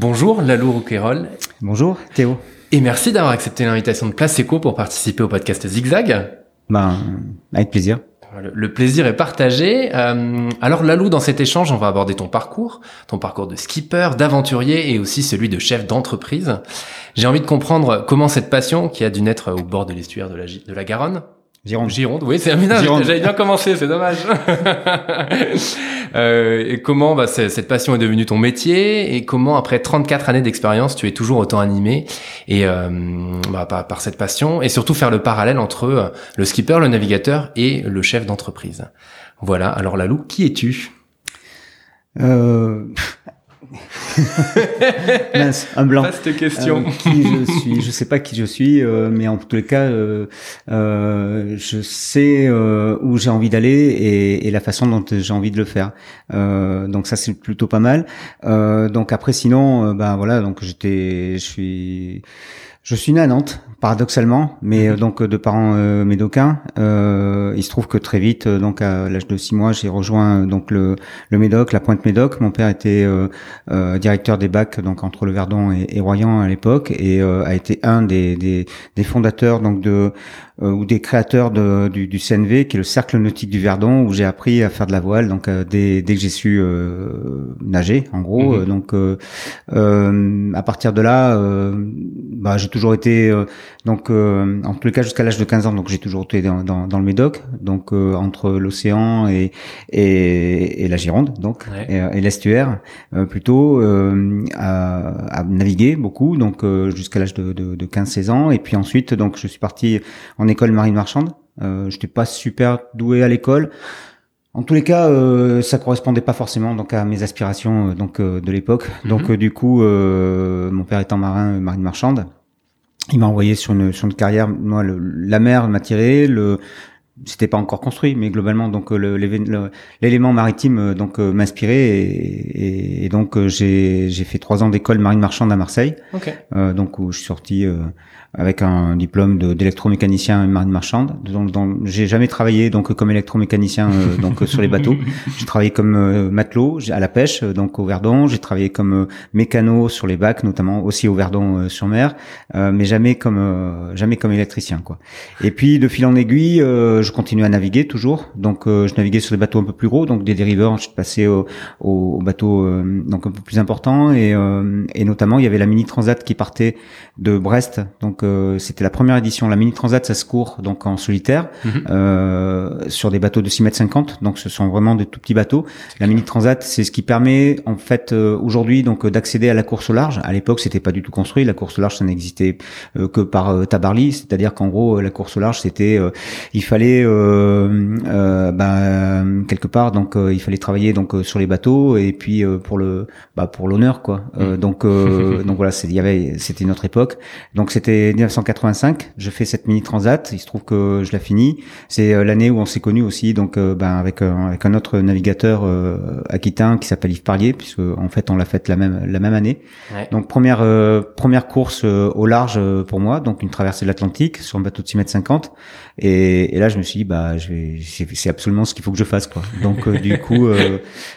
Bonjour Lalou Rouquayrol. Bonjour Théo. Et merci d'avoir accepté l'invitation de Place Eco pour participer au podcast Zigzag. Ben, avec plaisir. Le, plaisir est partagé. Euh, alors Lalou, dans cet échange, on va aborder ton parcours, ton parcours de skipper, d'aventurier et aussi celui de chef d'entreprise. J'ai envie de comprendre comment cette passion, qui a dû naître au bord de l'estuaire de la, de la Garonne, Gironde. Gironde, oui, c'est un J'avais bien commencé, c'est dommage. euh, et comment bah, cette passion est devenue ton métier et comment, après 34 années d'expérience, tu es toujours autant animé et euh, bah, par, par, cette passion et surtout faire le parallèle entre euh, le skipper, le navigateur et le chef d'entreprise. Voilà. Alors Lalou, qui es-tu? Euh, un blanc. Vaste question. Euh, qui je suis Je sais pas qui je suis, euh, mais en tous les cas, euh, je sais où j'ai envie d'aller et, et, la façon dont j'ai envie de le faire. donc ça c'est plutôt pas mal. donc après sinon, ben voilà, donc j'étais, je suis je suis né à Nantes, paradoxalement, mais mhm. euh, donc de parents euh, médocains. Euh, il se trouve que très vite, euh, donc à l'âge de six mois, j'ai rejoint donc le, le Médoc, la Pointe Médoc. Mon père était directeur des bacs donc entre le Verdon et, et Royan à l'époque et a été un des, des, des, fondateurs donc de ou des créateurs de, du, du, CNV, qui est le Cercle nautique du Verdon, où j'ai appris à faire de la voile. Donc dès, dès que j'ai su nager, en gros. Mhm. donc à partir de là, bah, j'ai toujours été euh, donc euh, en tous les cas jusqu'à l'âge de 15 ans donc j'ai toujours été dans, dans, dans le Médoc donc euh, entre l'océan et, et, et la Gironde donc et, l'estuaire plutôt à, à, naviguer beaucoup donc jusqu'à l'âge de, de, de 15-16 ans et puis ensuite donc je suis parti en école marine marchande euh, j'étais pas super doué à l'école en tous les cas, euh, ça correspondait pas forcément donc à mes aspirations donc de l'époque. Mhm. Donc du coup, mon père étant marin, marine marchande, il m'a envoyé sur une, sur une carrière. Moi, le, la mer m'a tiré. Le, c'était pas encore construit, mais globalement, donc l'élément maritime euh, donc euh, m'inspirait et, et, donc euh, j'ai j'ai fait trois ans d'école marine marchande à Marseille. Okay. Euh, donc où je suis sorti avec un diplôme d'électromécanicien marine marchande. Donc, j'ai jamais travaillé donc comme électromécanicien euh, donc sur les bateaux. J'ai travaillé comme euh, matelot à la pêche donc au Verdon. J'ai travaillé comme euh, mécano sur les bacs, notamment aussi au Verdon sur mer, mais jamais comme jamais comme électricien quoi. Et puis de fil en aiguille, je continue à naviguer toujours. Donc je naviguais sur des bateaux un peu plus gros, donc des dériveurs. Je suis passé au, au bateau donc un peu plus important et, et notamment il y avait la mini transat qui partait de Brest donc euh, c'était la première édition. La Mini Transat, ça se court donc en solitaire mhm. euh, sur des bateaux de 6 mètres 50. Donc ce sont vraiment des tout petits bateaux. La Mini Transat, c'est ce qui permet en fait euh, aujourd'hui donc d'accéder à la course au large. À l'époque, c'était pas du tout construit. La course au large, ça n'existait que par Tabarly, c'est-à-dire qu'en gros, la course au large, c'était il fallait ben, quelque part donc il fallait travailler donc sur les bateaux et puis pour le bah, pour l'honneur quoi. Mhm. donc donc voilà, il y avait c'était une autre époque. Donc c'était 1985. Je fais cette mini transat. Il se trouve que je la finis. C'est euh, l'année où on s'est connu aussi, donc euh, ben, avec euh, avec un autre navigateur aquitain qui s'appelle Yves Parlier, puisque en fait on l'a fait la même la même année. Donc première première course au large pour moi, donc une traversée de l'Atlantique sur un bateau de 6 mètres 50. Et, et là je me suis dit bah je vais c'est absolument ce qu'il faut que je fasse quoi. Donc du coup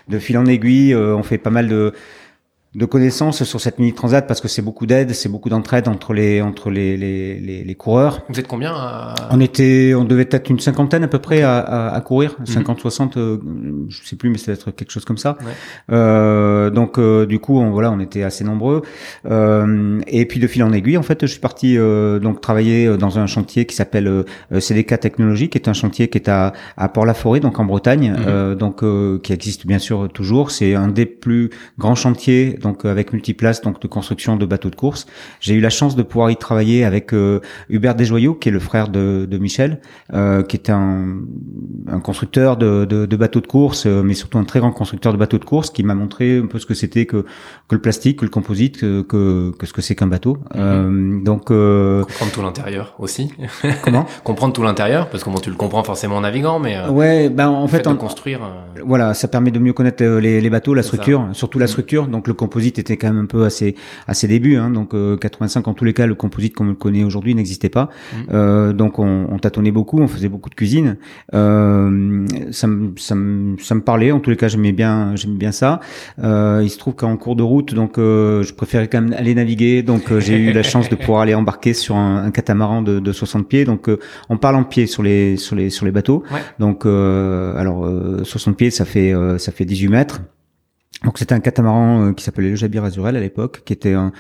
de fil en aiguille, on fait pas mal de de connaissances sur cette mini transat parce que c'est beaucoup d'aide, c'est beaucoup d'entraide entre les entre les, les, les, les, coureurs. Vous êtes combien à... On était, on devait être une cinquantaine à peu près à, à, à courir, 50, 60, euh, je sais plus, mais ça être quelque chose comme ça. Euh, donc euh, du coup, on, voilà, on était assez nombreux. Euh, et puis de fil en aiguille, en fait, je suis parti donc travailler dans un chantier qui s'appelle CDK Technologie, qui est un chantier qui est à, à Port-la-Forêt, donc en Bretagne, mhm. donc qui existe bien sûr toujours. C'est un des plus grands chantiers donc euh, avec Multiplace, donc de construction de bateaux de course. J'ai eu la chance de pouvoir y travailler avec euh, Hubert Desjoyaux, qui est le frère de, de Michel, euh, qui est un, un constructeur de, de, de, bateaux de course, euh, mais surtout un très grand constructeur de bateaux de course, qui m'a montré un peu ce que c'était que, que le plastique, que le composite, que, que, que ce que c'est qu'un bateau. Mhm. donc comprendre tout l'intérieur aussi. Comment? Comprendre tout l'intérieur, parce que bon, tu le comprends forcément en navigant, mais ouais, ben en fait, en, construire. Voilà, ça permet de mieux connaître les, les bateaux, la structure, surtout la mhm. structure, donc le composite était quand même un peu à ses, à ses débuts. Hein, donc 85, en tous les cas, le composite comme on le connaît aujourd'hui n'existait pas. Mmh. donc on, on, tâtonnait beaucoup, on faisait beaucoup de cuisine. Euh, ça, me, ça, me, ça me parlait. En tous les cas, j'aimais bien, j'aimais bien ça. il se trouve qu'en cours de route, donc je préférais quand même aller naviguer. Donc j'ai eu la chance de pouvoir aller embarquer sur un, un catamaran de, de 60 pieds. Donc on parle en pied sur les sur les sur les bateaux. Donc alors 60 pieds, ça fait ça fait 18 mètres. Donc c'était un catamaran qui s'appelait le Jabir Azurel à l'époque, qui était un,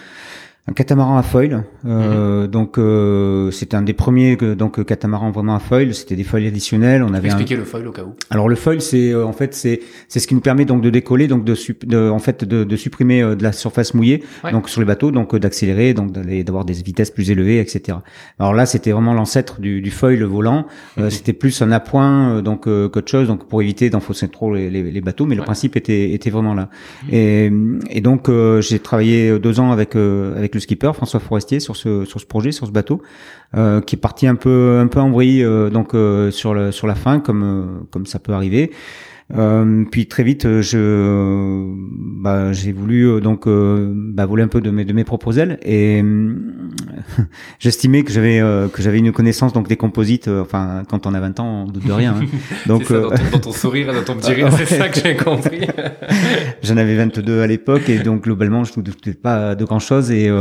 un catamaran à foil. Euh, mhm. Donc euh, c'était un des premiers donc catamarans vraiment à foil. C'était des foils additionnels. On avait expliquer le foil au cas où? Alors le foil c'est euh, en fait c'est c'est ce qui nous permet donc de décoller donc de, de en fait de, de supprimer euh, de la surface mouillée donc sur les bateaux donc d'accélérer donc d'avoir des vitesses plus élevées etc. Alors là c'était vraiment l'ancêtre du, du foil volant. Mhm. C'était plus un appoint donc qu'autre chose donc pour éviter d'enfoncer trop les, les, les, bateaux mais le principe était était vraiment là. Mhm. Et, et donc j'ai travaillé deux ans avec avec le skipper François Forestier sur ce sur ce projet, sur ce bateau, euh, qui est parti un peu un peu en vrille euh, donc euh, sur le sur la fin comme comme ça peut arriver. Euh, puis très vite, euh, je, bah, j'ai voulu euh, donc bah, voler un peu de mes de mes propres ailes et j'estimais que j'avais que j'avais une connaissance donc des composites. enfin, quand on a 20 ans, on doute de rien. Hein. Donc ça, dans, ton, sourire et dans ton petit rire, c'est ça que j'ai compris. J'en avais 22 à l'époque et donc globalement, je ne doutais pas de grand chose et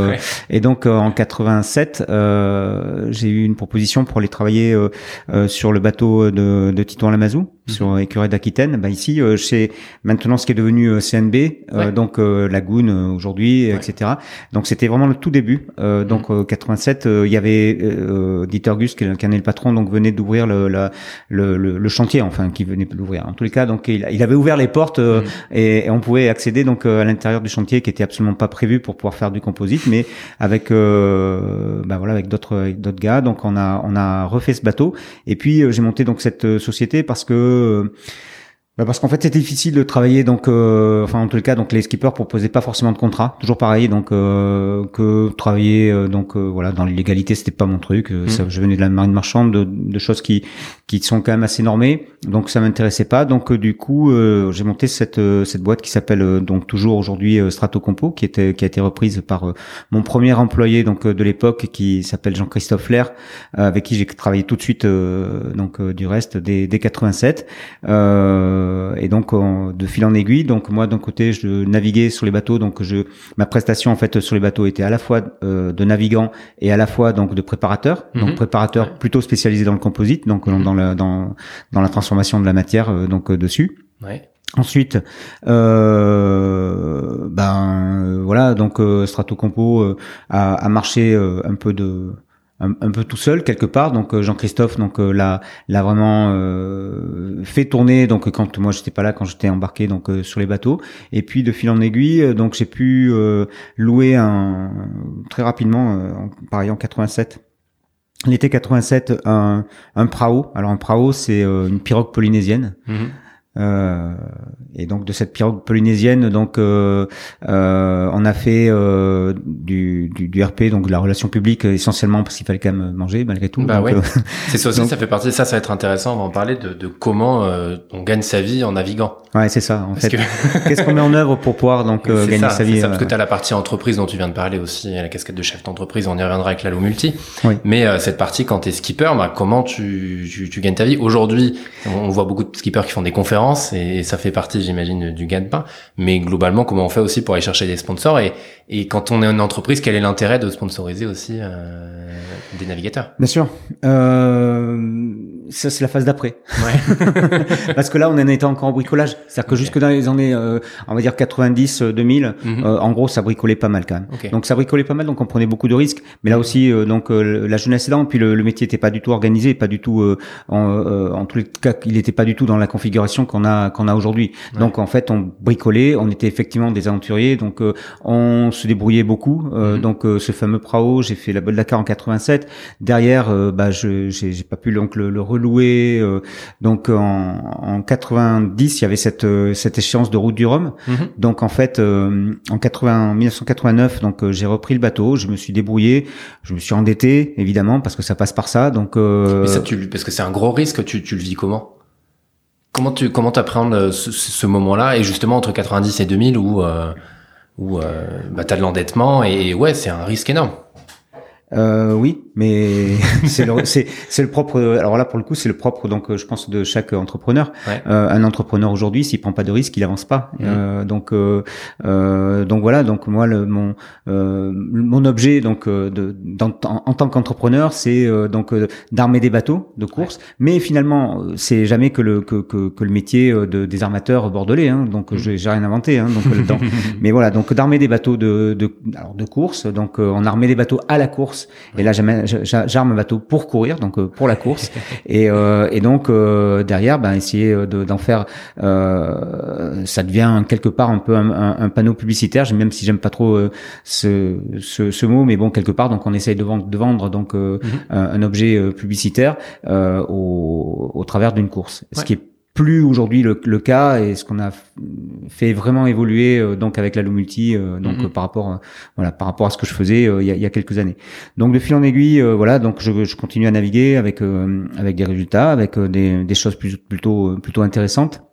et donc en 87, j'ai eu une proposition pour aller travailler sur le bateau de, de Tito Lamazou. Sur Écureuil d'Aquitaine bah ici euh, chez maintenant ce qui est devenu euh, CNB, euh, donc Lagoon aujourd'hui, etc. Donc c'était vraiment le tout début. donc 87, mhm. il y avait Dieter Gus qui, qui en est le patron, donc venait d'ouvrir le, le, le, chantier, enfin qui venait de l'ouvrir. En tous les cas, donc il, il avait ouvert les portes mhm. et, on pouvait accéder donc à l'intérieur du chantier qui était absolument pas prévu pour pouvoir faire du composite, mais avec bah voilà avec d'autres d'autres gars. Donc on a on a refait ce bateau et puis j'ai monté donc cette société parce que bah, parce qu'en fait c'était difficile de travailler donc euh, enfin en tout cas donc les skippers proposaient pas forcément de contrat toujours pareil donc euh, que travailler euh, donc voilà dans l'illégalité c'était pas mon truc mmh. ça, je venais de la marine marchande de, de, choses qui qui sont quand même assez normées donc ça m'intéressait pas. Donc du coup j'ai monté cette cette boîte qui s'appelle donc toujours aujourd'hui Stratocompo qui était qui a été reprise par mon premier employé donc de l'époque qui s'appelle Jean-Christophe Lair avec qui j'ai travaillé tout de suite donc du reste des, des 87 euh, euh, et donc de fil en aiguille, donc moi d'un côté je naviguais sur les bateaux, donc je ma prestation en fait sur les bateaux était à la fois euh, de navigant et à la fois donc de préparateur, donc mhm. préparateur plutôt spécialisé dans le composite, donc mhm. dans la dans dans la transformation de la matière euh, donc dessus. Ouais. Ensuite, euh, ben voilà, donc Stratocompo a, a marché un peu de un, peu tout seul quelque part. Donc euh, Jean-Christophe donc euh, l'a l'a vraiment euh, fait tourner. Donc quand moi j'étais pas là, quand j'étais embarqué donc sur les bateaux. Et puis de fil en aiguille, donc j'ai pu louer un très rapidement, pareil en 87. L'été 87, un, un prao. Alors un prao, c'est une pirogue polynésienne. Mm-hmm. Euh, et donc de cette pirogue polynésienne, donc euh, euh, on a fait euh, du, du, du, RP, donc de la relation publique essentiellement parce qu'il fallait quand même manger malgré tout. Bah ouais. Euh, c'est ça aussi, ça fait partie ça, ça va être intéressant. On va en parler de, de comment on gagne sa vie en naviguant. Ouais, c'est ça. En fait, qu'est-ce qu'on met en œuvre pour pouvoir donc gagner sa vie ça, Parce que tu as la partie entreprise dont tu viens de parler aussi, la casquette de chef d'entreprise. On y reviendra avec l'Allo Multi. Oui. Mais cette partie quand t'es skipper, bah, comment tu, tu, tu gagnes ta vie? Aujourd'hui, on voit beaucoup de skippers qui font des conférences et, ça fait partie, j'imagine, du gain-pain. Mais globalement, comment on fait aussi pour aller chercher des sponsors et, et quand on est une entreprise, quel est l'intérêt de sponsoriser aussi euh, des navigateurs? Bien sûr. Euh, ça, c'est la phase d'après. Ouais. Parce que là, on en était encore en bricolage. C'est-à-dire que jusque dans les années, euh, on va dire 90, 2000, mhm. euh, en gros, ça bricolait pas mal quand même. Donc ça bricolait pas mal, donc on prenait beaucoup de risques. Mais là aussi, euh, donc la jeunesse est là, puis le, le métier était pas du tout organisé, pas du tout, en, en tous les cas, il était pas du tout dans la configuration qu'on a qu'on a aujourd'hui. Donc en fait, on bricolait, on était effectivement des aventuriers, donc on se débrouillait beaucoup. Mhm. Donc ce fameux Prao, j'ai fait la Dakar en 87. Derrière, bah, je j'ai pas pu donc le, le loué. Euh, donc en, en, 90, il y avait cette euh, cette échéance de route du Rhum. Mhm. Donc en fait, euh, en 80, 1989, donc j'ai repris le bateau, je me suis débrouillé, je me suis endetté évidemment parce que ça passe par ça. Donc Mais ça, tu, parce que c'est un gros risque. Tu, tu le vis comment? Comment tu comment appréhendes ce, ce moment-là et justement entre 90 et 2000 où où bah, tu as de l'endettement et ouais, c'est un risque énorme. Euh, oui, mais c'est le, le propre. Alors là, pour le coup, c'est le propre. Donc, je pense de chaque entrepreneur. Euh, un entrepreneur aujourd'hui, s'il prend pas de risque, il avance pas. Mmh. Euh, donc, euh, euh, donc voilà. Donc moi, le, mon euh, mon objet, donc de, en, tant qu'entrepreneur, c'est donc d'armer des bateaux de course. Mais finalement, c'est jamais que le que, que, que le métier de, des armateurs bordelais. Hein, donc, mmh. j'ai, rien inventé. Hein, donc, mais voilà. Donc, d'armer des bateaux de de, alors, de course. Donc, on armait des bateaux à la course et là, j'arme un bateau pour courir, donc euh, pour la course. et, euh, et donc euh, derrière, ben essayer d'en faire, ça devient quelque part un peu un, panneau publicitaire. Même si j'aime pas trop ce, ce, ce, mot, mais bon quelque part, donc on essaye de vendre, de vendre donc mm-hmm. un, objet publicitaire au, au travers d'une course, ce qui est plus aujourd'hui le, le, cas et ce qu'on a fait vraiment évoluer euh, donc avec la Multi euh, donc mm-hmm. par rapport euh, voilà par rapport à ce que je faisais il y, a, il, y a, quelques années donc de fil en aiguille voilà donc je, je continue à naviguer avec avec des résultats avec des, des choses plus, plutôt plutôt intéressantes euh,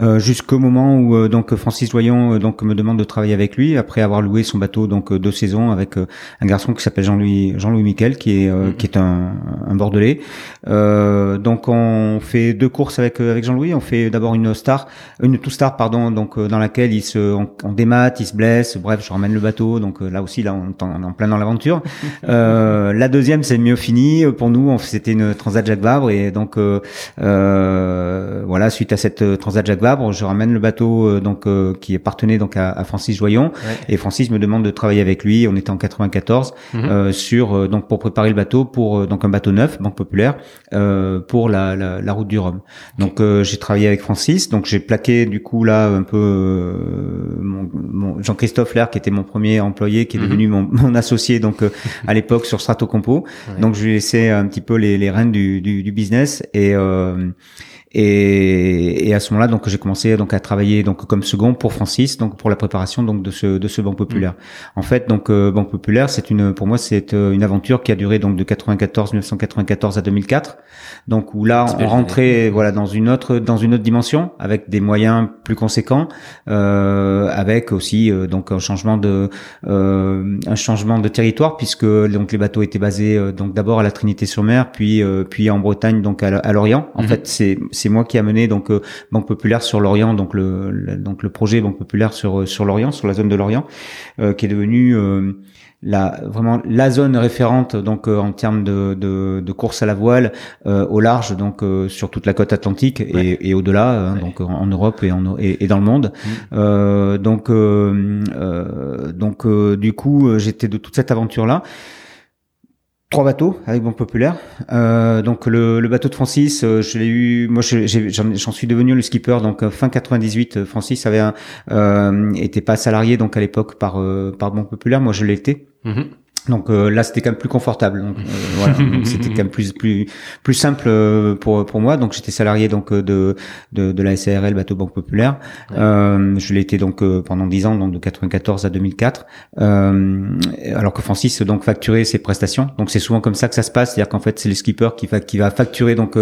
jusqu'au moment où euh, donc Francis Loyon euh, donc me demande de travailler avec lui après avoir loué son bateau donc deux saisons avec un garçon qui s'appelle Jean-Louis Jean-Louis Miquel qui est mhm. qui est un, un bordelais. donc on fait deux courses avec avec Jean-Louis. On fait d'abord une star, une two star pardon donc dans laquelle il se on, on démate, il se blesse. Bref, je ramène le bateau. Donc là aussi là on, on est en plein dans l'aventure. la deuxième c'est mieux fini pour nous. C'était une Transat Jacques Vabre et donc voilà suite à cette Transat Jacques je ramène le bateau euh, donc euh, qui appartenait donc à, Francis Joyon et Francis me demande de travailler avec lui. On était en 94 mhm. euh, sur donc pour préparer le bateau pour donc un bateau neuf Banque Populaire pour la, la, route du Rhum. Donc j'ai travaillé avec Francis. Donc j'ai plaqué du coup là un peu mon, Jean-Christophe Lair qui était mon premier employé qui est mhm. devenu mon, mon, associé donc à l'époque sur Strato Compo. Donc je lui ai laissé un petit peu les, les rênes du, du, du business et et, et à ce moment-là, donc j'ai commencé donc à travailler donc comme second pour Francis, donc pour la préparation donc de ce de ce Banque Populaire. Mm. En fait, donc euh, Banque Populaire, c'est une pour moi c'est euh, une aventure qui a duré donc de 94 1994 à 2004. Donc où là on rentrait voilà dans une autre dans une autre dimension avec des moyens plus conséquents, euh, avec aussi euh, donc un changement de un changement de territoire puisque donc les bateaux étaient basés donc d'abord à la Trinité-sur-Mer, puis puis en Bretagne donc à, Lorient. En mm-hmm. fait, c'est c'est moi qui ai amené donc euh, Banque Populaire sur l'Orient, donc le, donc le projet Banque Populaire sur euh, sur l'Orient, sur la zone de l'Orient, euh, qui est devenu la vraiment la zone référente donc en termes de, de, de, course à la voile au large donc sur toute la côte atlantique et, et au-delà hein, donc en, Europe et, en, et, dans le monde. Mmh. donc donc du coup j'étais de toute cette aventure là trois bateaux avec Banque Populaire. Euh, donc le, le, bateau de Francis, euh, je l'ai eu, moi j'en suis devenu le skipper. Donc euh, fin 98, Francis avait un, euh, était pas salarié donc à l'époque par par Banque Populaire. Moi je l'ai été. Donc euh, là, c'était quand même plus confortable. Donc, euh, voilà, c'était quand même plus plus plus simple euh, pour pour moi. Donc j'étais salarié donc de de, de la SARL Bateau Banque Populaire. je l'ai été donc pendant 10 ans, donc de 94 à 2004. alors que Francis donc facturait ses prestations. Donc c'est souvent comme ça que ça se passe, c'est-à-dire qu'en fait c'est le skipper qui va qui va facturer donc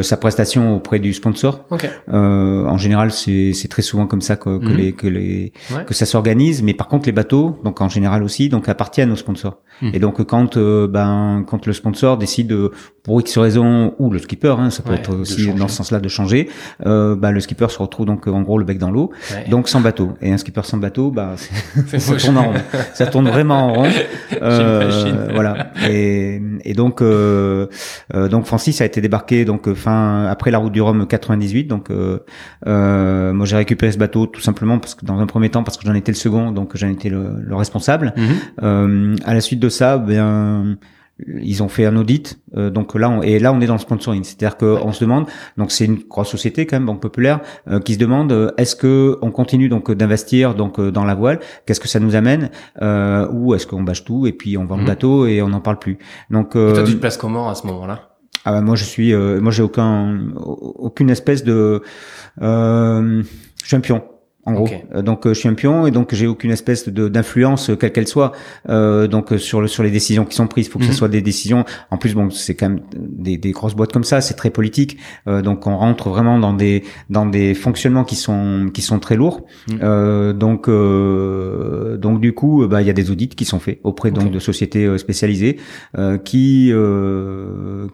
sa prestation auprès du sponsor. en général, c'est c'est très souvent comme ça que, que mhm. les que les que ça s'organise. Mais par contre les bateaux, donc en général aussi, donc appartiennent aux sponsors. Hmm. Et donc quand euh, ben quand le sponsor décide de, pour X raison ou le skipper, hein, ça peut être aussi dans ce sens-là de changer, euh, ben, le skipper se retrouve donc en gros le bec dans l'eau, donc sans bateau. Et un skipper sans bateau, bah ça tourne en rond, ça tourne vraiment en rond. Euh, voilà. Et, et donc euh, euh, donc Francis a été débarqué donc fin après la route du Rhum 98. Donc moi j'ai récupéré ce bateau tout simplement parce que dans un premier temps parce que j'en étais le second, donc j'en étais le, le responsable. Mhm. à la suite de de ça, ben ils ont fait un audit, euh, donc là on, et là on est dans le sponsoring, c'est-à-dire qu'on se demande, donc c'est une grosse société quand même, banque populaire, euh, qui se demande euh, est-ce que on continue donc d'investir donc dans la voile, qu'est-ce que ça nous amène, ou est-ce qu'on bâche tout et puis on vend le mhm. bateau et on n'en parle plus? Donc et toi tu te places comment à ce moment-là? Ah ben, moi je suis, moi j'ai aucun, aucune espèce de champion en gros. Euh, donc euh, je suis un pion et donc j'ai aucune espèce de d'influence quelle qu'elle soit euh, donc sur le sur les décisions qui sont prises. Il faut que ce mhm. soit des décisions. En plus bon c'est quand même des, des grosses boîtes comme ça, c'est très politique. donc on rentre vraiment dans des dans des fonctionnements qui sont qui sont très lourds. Mhm. donc donc du coup bah il y a des audits qui sont faits auprès donc de sociétés spécialisées qui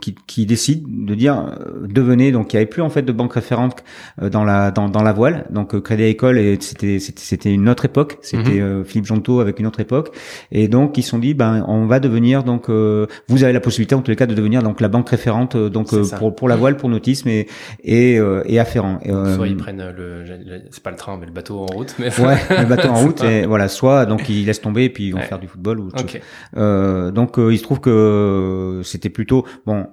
qui qui décident de dire devenez donc il y avait plus en fait de banque référente dans la dans dans la voile donc Crédit C'était c'était une autre époque. C'était euh, Philippe Jonto avec une autre époque. Et donc ils se sont dit ben on va devenir donc euh, vous avez la possibilité en tous les cas de devenir donc la banque référente euh, donc pour pour la voile pour nautisme et et, et afférent. soit ils prennent le, c'est pas le train mais le bateau en route. Mais... Ouais le bateau en route et voilà soit donc ils laissent tomber et puis ils vont faire du football ou autre chose. donc il se trouve que c'était plutôt bon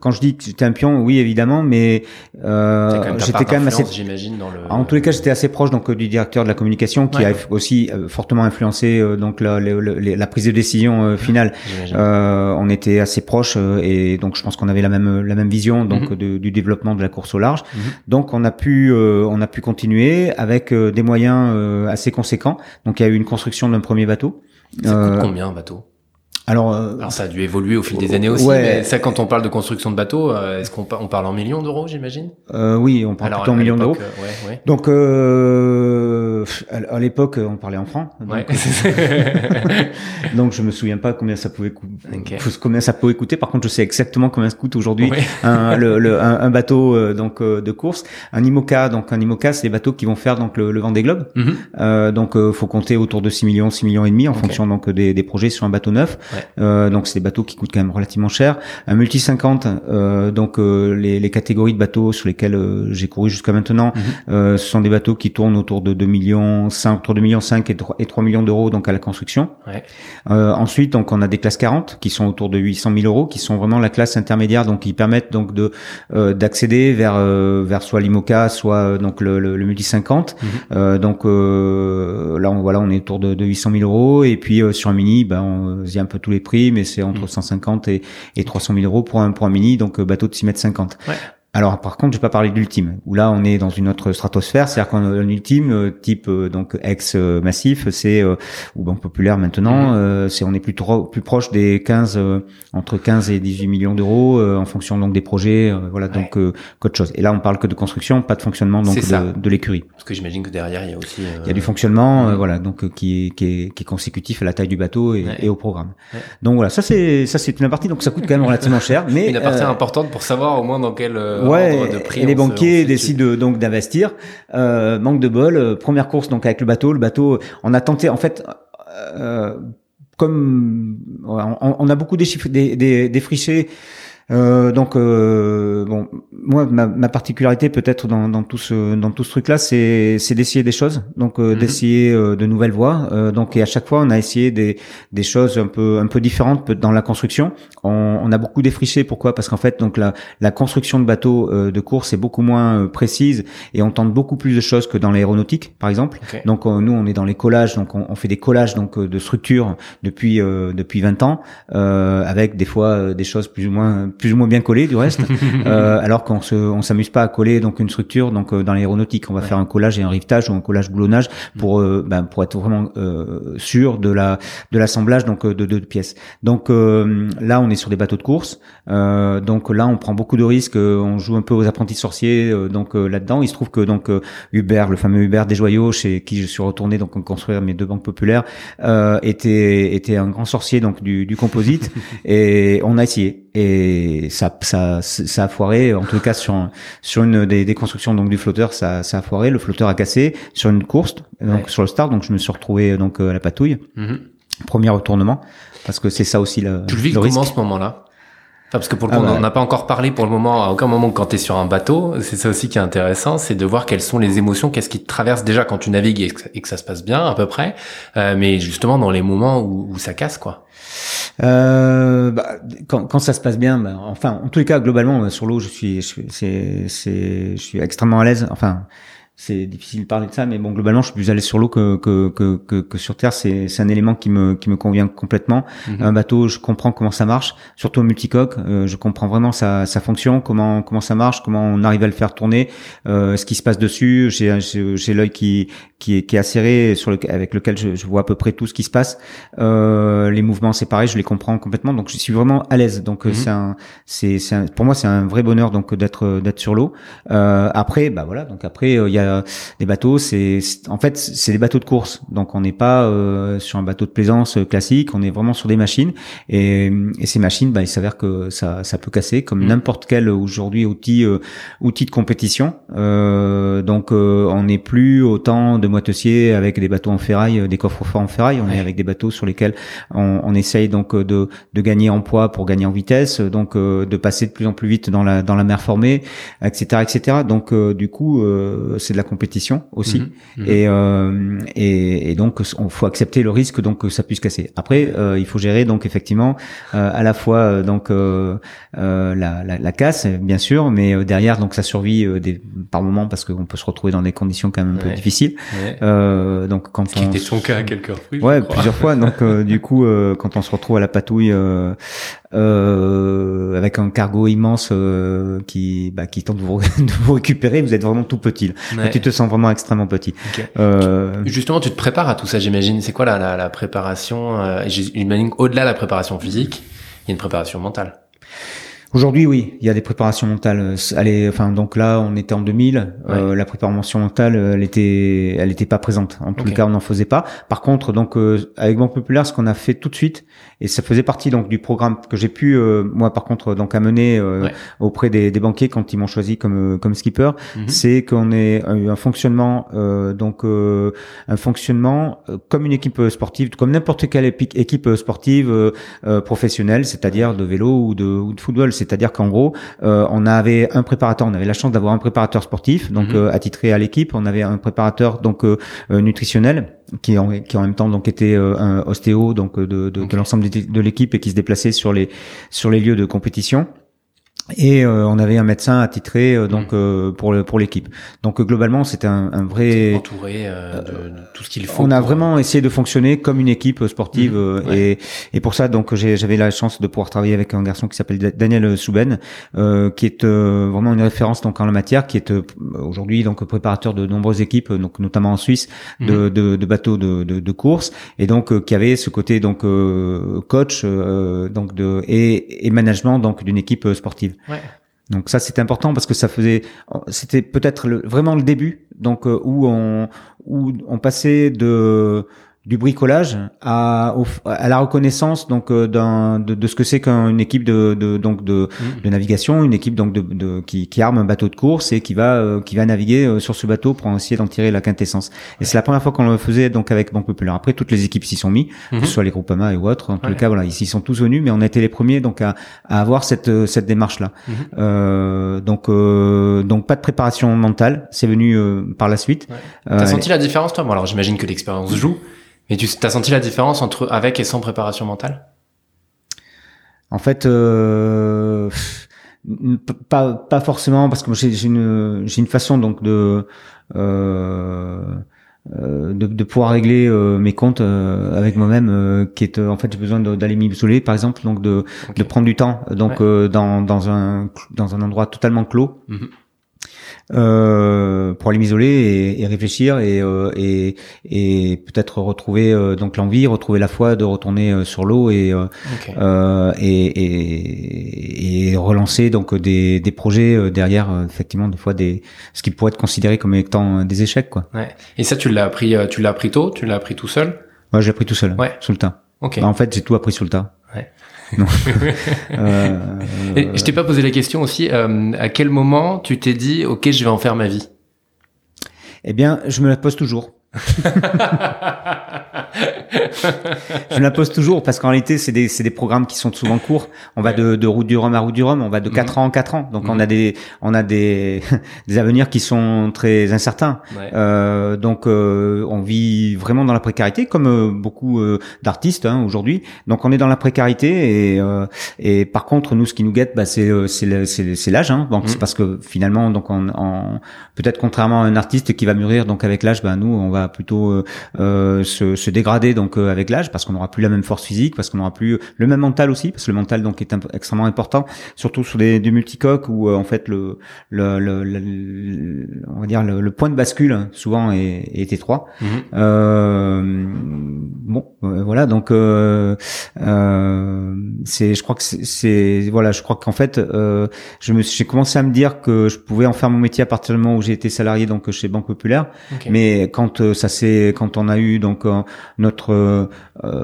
quand je dis que j'étais un pion, oui évidemment, mais euh, j'étais quand même assez. J'imagine dans le. En tous les cas, j'étais assez proche donc du directeur de la communication qui a aussi euh, fortement influencé euh, donc la, la, la, prise de décision euh, finale. on était assez proches et donc je pense qu'on avait la même la même vision donc mhm. du développement de la course au large. Mhm. Donc on a pu on a pu continuer avec des moyens assez conséquents. Donc il y a eu une construction d'un premier bateau. Ça coûte combien un bateau? Alors, euh, Alors, ça a dû évoluer au fil des années aussi. Mais ça, quand on parle de construction de bateaux, euh, est-ce qu'on on parle en millions d'euros, j'imagine? Euh, Oui, on parle plutôt en millions d'euros. Ouais, ouais. Donc, euh, à l'époque, on parlait en francs. Donc, donc, je me souviens pas combien ça pouvait coûter. Combien ça pouvait coûter. Par contre, je sais exactement combien ça coûte aujourd'hui un, le, le, un, bateau donc de course, un IMOCA. Donc, un IMOCA, c'est les bateaux qui vont faire donc le, le Vendée Globe. Mm donc, faut compter autour de 6 millions, 6 millions et demi en fonction donc des, des projets sur un bateau neuf. Euh, donc c'est des bateaux qui coûtent quand même relativement cher. Un multi 50, euh, donc euh, les, les, catégories de bateaux sur lesquels euh, j'ai couru jusqu'à maintenant, mhm. ce sont des bateaux qui tournent autour de 2 millions 5, entre 2 millions 5 et 3, et 3 millions d'euros donc à la construction. Ouais. ensuite donc on a des classes 40 qui sont autour de 800 000 euros, qui sont vraiment la classe intermédiaire donc qui permettent donc de d'accéder vers vers soit l'IMOCA, soit donc le, le, multi 50. Mhm. donc là on voilà on est autour de, de 800 000 euros et puis sur un mini ben on, y a un peu tous les prix, mais c'est entre 150 mm. et, et 300 000 euros pour un, pour un mini, donc euh, bateau de 6 mètres 50. Ouais. Alors par contre, je vais pas parler d'ultime, où là on est dans une autre stratosphère, c'est-à-dire qu'un ultime euh, type euh, donc ex massif, c'est ou banque populaire maintenant, mhm. c'est on est plus trop, plus proche des 15 entre 15 et 18 millions d'euros en fonction donc des projets, voilà donc qu'autre chose. Et là on parle que de construction, pas de fonctionnement donc de, de l'écurie. Parce que j'imagine que derrière il y a aussi il y a du fonctionnement, mhm. voilà donc qui est, qui est qui est consécutif à la taille du bateau et, et au programme. Donc voilà, ça c'est ça c'est une partie donc ça coûte quand même relativement cher, mais une partie importante pour savoir au moins dans quel ouais, et les banquiers décident donc d'investir. Euh, manque de bol, euh, première course donc avec le bateau. Le bateau, on a tenté en fait. Euh, comme on, on, a beaucoup déchiffré, des, des, défriché euh, donc euh, bon, moi ma, ma particularité peut-être dans, dans, tout ce dans tout ce truc là, c'est c'est d'essayer des choses, donc euh, mhm. d'essayer euh, de nouvelles voies. Euh, donc et à chaque fois on a essayé des des choses un peu un peu différentes dans la construction. On, on a beaucoup défriché. Pourquoi? Parce qu'en fait donc la la construction de bateaux de course est beaucoup moins précise et on tente beaucoup plus de choses que dans l'aéronautique par exemple. Donc nous on est dans les collages, donc on, on fait des collages donc de structures depuis depuis 20 ans avec des fois des choses plus ou moins plus ou moins bien collé du reste, euh, alors qu'on se, on s'amuse pas à coller donc une structure donc euh, dans l'aéronautique, on va faire un collage et un rivetage ou un collage boulonnage pour euh, ben, pour être vraiment euh, sûr de la de l'assemblage donc de deux pièces. Donc là, on est sur des bateaux de course, donc là, on prend beaucoup de risques, on joue un peu aux apprentis sorciers donc là-dedans. Il se trouve que donc Hubert, le fameux Hubert Desjoyaux, chez qui je suis retourné donc construire mes deux banques populaires, était était un grand sorcier donc du, du composite. Et on a essayé et ça, ça, ça a foiré. En tout cas, sur sur une des, des constructions donc du flotteur, ça, ça a foiré. Le flotteur a cassé sur une course, donc sur le start. Donc je me suis retrouvé donc à la patouille. Mm-hmm. Premier retournement, parce que c'est ça aussi le. Tu le vis comment ce moment-là? Parce que pour le coup, ah on n'a pas encore parlé pour le moment, à aucun moment quand tu es sur un bateau. C'est ça aussi qui est intéressant, c'est de voir quelles sont les émotions, qu'est-ce qui te traverse déjà quand tu navigues et que, ça se passe bien à peu près, euh, mais justement dans les moments où, où ça casse, quoi. Euh, bah, quand, quand, ça se passe bien, bah, enfin, en tous les cas, globalement, sur l'eau, je suis, je suis, c'est, c'est, je suis extrêmement à l'aise. Enfin, c'est difficile de parler de ça, mais bon, globalement, je suis plus allé sur l'eau que, que, que, que, que sur terre. C'est, c'est un élément qui me, qui me convient complètement. Mhm. Un bateau, je comprends comment ça marche, surtout au multicoque. euh, je comprends vraiment sa, sa fonction, comment, comment ça marche, comment on arrive à le faire tourner, euh, ce qui se passe dessus. J'ai, j'ai, j'ai l'œil qui, qui est, qui est acéré, sur le, avec lequel je, je vois à peu près tout ce qui se passe. Euh, les mouvements, c'est pareil, je les comprends complètement. Donc, je suis vraiment à l'aise. Donc, Mhm. c'est un, c'est, c'est un- pour moi, c'est un vrai bonheur donc d'être, d'être sur l'eau. Euh, après, bah voilà. Donc après, euh, il y a des bateaux. C'est, en fait, c'est des bateaux de course. Donc on n'est pas euh, sur un bateau de plaisance euh, classique. On est vraiment sur des machines. Et, et ces machines, bah, il s'avère que ça, ça peut casser comme Mhm. n'importe quel aujourd'hui outil, euh, outil de compétition. Euh, donc euh, on n'est plus autant de moitessiers avec des bateaux en ferraille, euh, des coffres forts en ferraille. On Ouais. est avec des bateaux sur lesquels on, on essaye donc euh, de, de gagner en poids pour gagner en vitesse, donc euh, de passer de plus en plus vite dans la dans la mer formée, etc., etc. Donc euh, du coup, euh, c'est de la compétition aussi, Mhm. Mhm. et, euh, et et donc on faut accepter le risque donc que ça puisse casser. Après, euh, il faut gérer donc effectivement euh, à la fois euh, donc euh, euh, la, la, la casse bien sûr, mais derrière donc ça survit euh, des par moment parce qu'on peut se retrouver dans des conditions quand même un peu difficiles. Ouais. Euh, donc quand Ce qui on était ton cas à quelques reprises. Ouais, plusieurs fois. Donc euh, du coup, euh, quand on se retrouve à la patouille euh, avec un cargo immense euh, qui bah, qui tente de vous, de vous récupérer, vous êtes vraiment tout petit. Ouais. Tu te sens vraiment extrêmement petit. Ok. Euh, Justement, tu te prépares à tout ça, j'imagine. C'est quoi la, la, la préparation euh, J'imagine qu'au-delà de la préparation physique, il y a une préparation mentale. Aujourd'hui, oui, il y a des préparations mentales. Euh, Allez, enfin, donc là, on était en 2000. euh, la préparation mentale, euh, elle était, elle était pas présente. En tout Ok. cas, on n'en faisait pas. Par contre, donc euh, avec Banque Populaire, ce qu'on a fait tout de suite, et ça faisait partie donc du programme que j'ai pu, euh, moi, par contre, donc amener euh, Ouais. auprès des, des banquiers quand ils m'ont choisi comme comme skipper, Mhm. c'est qu'on ait eu un fonctionnement, euh, donc euh, un fonctionnement comme une équipe sportive, comme n'importe quelle équipe sportive professionnelle, c'est-à-dire de vélo ou de, ou de football. C'est-à-dire qu'en gros, euh, on avait un préparateur, on avait la chance d'avoir un préparateur sportif, donc Mhm. euh, attitré à l'équipe. On avait un préparateur donc euh, nutritionnel qui en, qui en même temps donc était euh, un ostéo donc de, de, Ok. de l'ensemble de, de l'équipe et qui se déplaçait sur les sur les lieux de compétition. Et euh, on avait un médecin attitré euh, donc euh, pour le, pour l'équipe. Donc euh, globalement, c'était un, un vrai Entouré euh, de, de tout ce qu'il faut. on a pour- vraiment essayé de fonctionner comme une équipe sportive euh, Ouais. et, et pour ça donc j'avais la chance de pouvoir travailler avec un garçon qui s'appelle Da- Daniel Souben euh, qui est euh, vraiment une référence donc en la matière qui est euh, aujourd'hui donc préparateur de nombreuses équipes donc notamment en Suisse de, de, de bateaux de, de, de course et donc euh, qui avait ce côté donc euh, coach euh, donc de et, et management donc d'une équipe euh, Donc ça c'était important parce que ça faisait c'était peut-être le- vraiment le début donc euh, où on où on passait de du bricolage à au- à la reconnaissance donc euh, d'un de, de ce que c'est qu'une équipe de, de donc de, Mhm. de navigation une équipe donc de, de qui, qui arme un bateau de course et qui va euh, qui va naviguer euh, sur ce bateau pour essayer d'en tirer la quintessence et c'est la première fois qu'on le faisait donc avec Banque Populaire après toutes les équipes s'y sont mis Mhm. que ce soit les Groupama et ou autres en tout Ouais. cas voilà ils s'y sont tous venus mais on a été les premiers donc à, à avoir cette cette démarche là Mhm. euh, donc euh, donc pas de préparation mentale c'est venu euh, par la suite Ouais. T'as senti la différence, toi? Bon, alors j'imagine que l'expérience joue, mais tu as senti la différence entre avec et sans préparation mentale? En fait, euh, pas pas forcément parce que j'ai une j'ai une façon donc de euh, euh, de, de pouvoir régler euh, mes comptes euh, avec moi-même euh, qui est euh, en fait j'ai besoin d'aller m'isoler par exemple donc de de prendre du temps donc Ouais. euh, dans dans un dans un endroit totalement clos Mhm. Euh, pour aller m'isoler et, et réfléchir et euh, et, et peut-être retrouver euh, donc l'envie retrouver la foi de retourner euh, sur l'eau et euh, euh, et, et, et relancer donc des, des projets euh, derrière effectivement des fois des ce qui pourrait être considéré comme étant des échecs quoi. Ouais. Et ça, tu l'as appris, tu l'as appris tôt, tu l'as appris tout seul? Moi j'ai appris tout seul Ouais. sur le tas. Ok. Bah, en fait j'ai tout appris sur le tas. Euh, Et je t'ai pas posé la question aussi. euh, à quel moment tu t'es dit, ok, je vais en faire ma vie? Eh bien je me la pose toujours. je la pose toujours parce qu'en réalité, c'est des, c'est des programmes qui sont souvent courts. On va de, de route du Rhum à route du Rhum, on va de 4 mhm. ans en 4 ans. Donc on mhm. a des, on a des, des avenirs qui sont très incertains. Euh, donc euh, on vit vraiment dans la précarité, comme euh, beaucoup euh, d'artistes hein, aujourd'hui. Donc on est dans la précarité et, et par contre nous, ce qui nous guette, bah, c'est c'est l'âge. Hein. Donc c'est mhm. parce que finalement, donc on, on peut-être contrairement à un artiste qui va mûrir, donc avec l'âge, bah, nous on va plutôt se, se dégrader donc avec l'âge parce qu'on n'aura plus la même force physique, parce qu'on n'aura plus le même mental aussi, parce que le mental donc est extrêmement important, surtout sur des, des multicoques où en fait le, le, le, on va dire le, point de bascule souvent est, est étroit. Mhm. Euh, bon, euh, voilà, donc euh, euh, c'est, je crois que c'est, voilà, je crois qu'en fait, euh, je me, j'ai commencé à me dire que je pouvais en faire mon métier à partir du moment où j'ai été salarié donc chez Banque Populaire. Mais quand ça s'est, quand on a eu donc notre,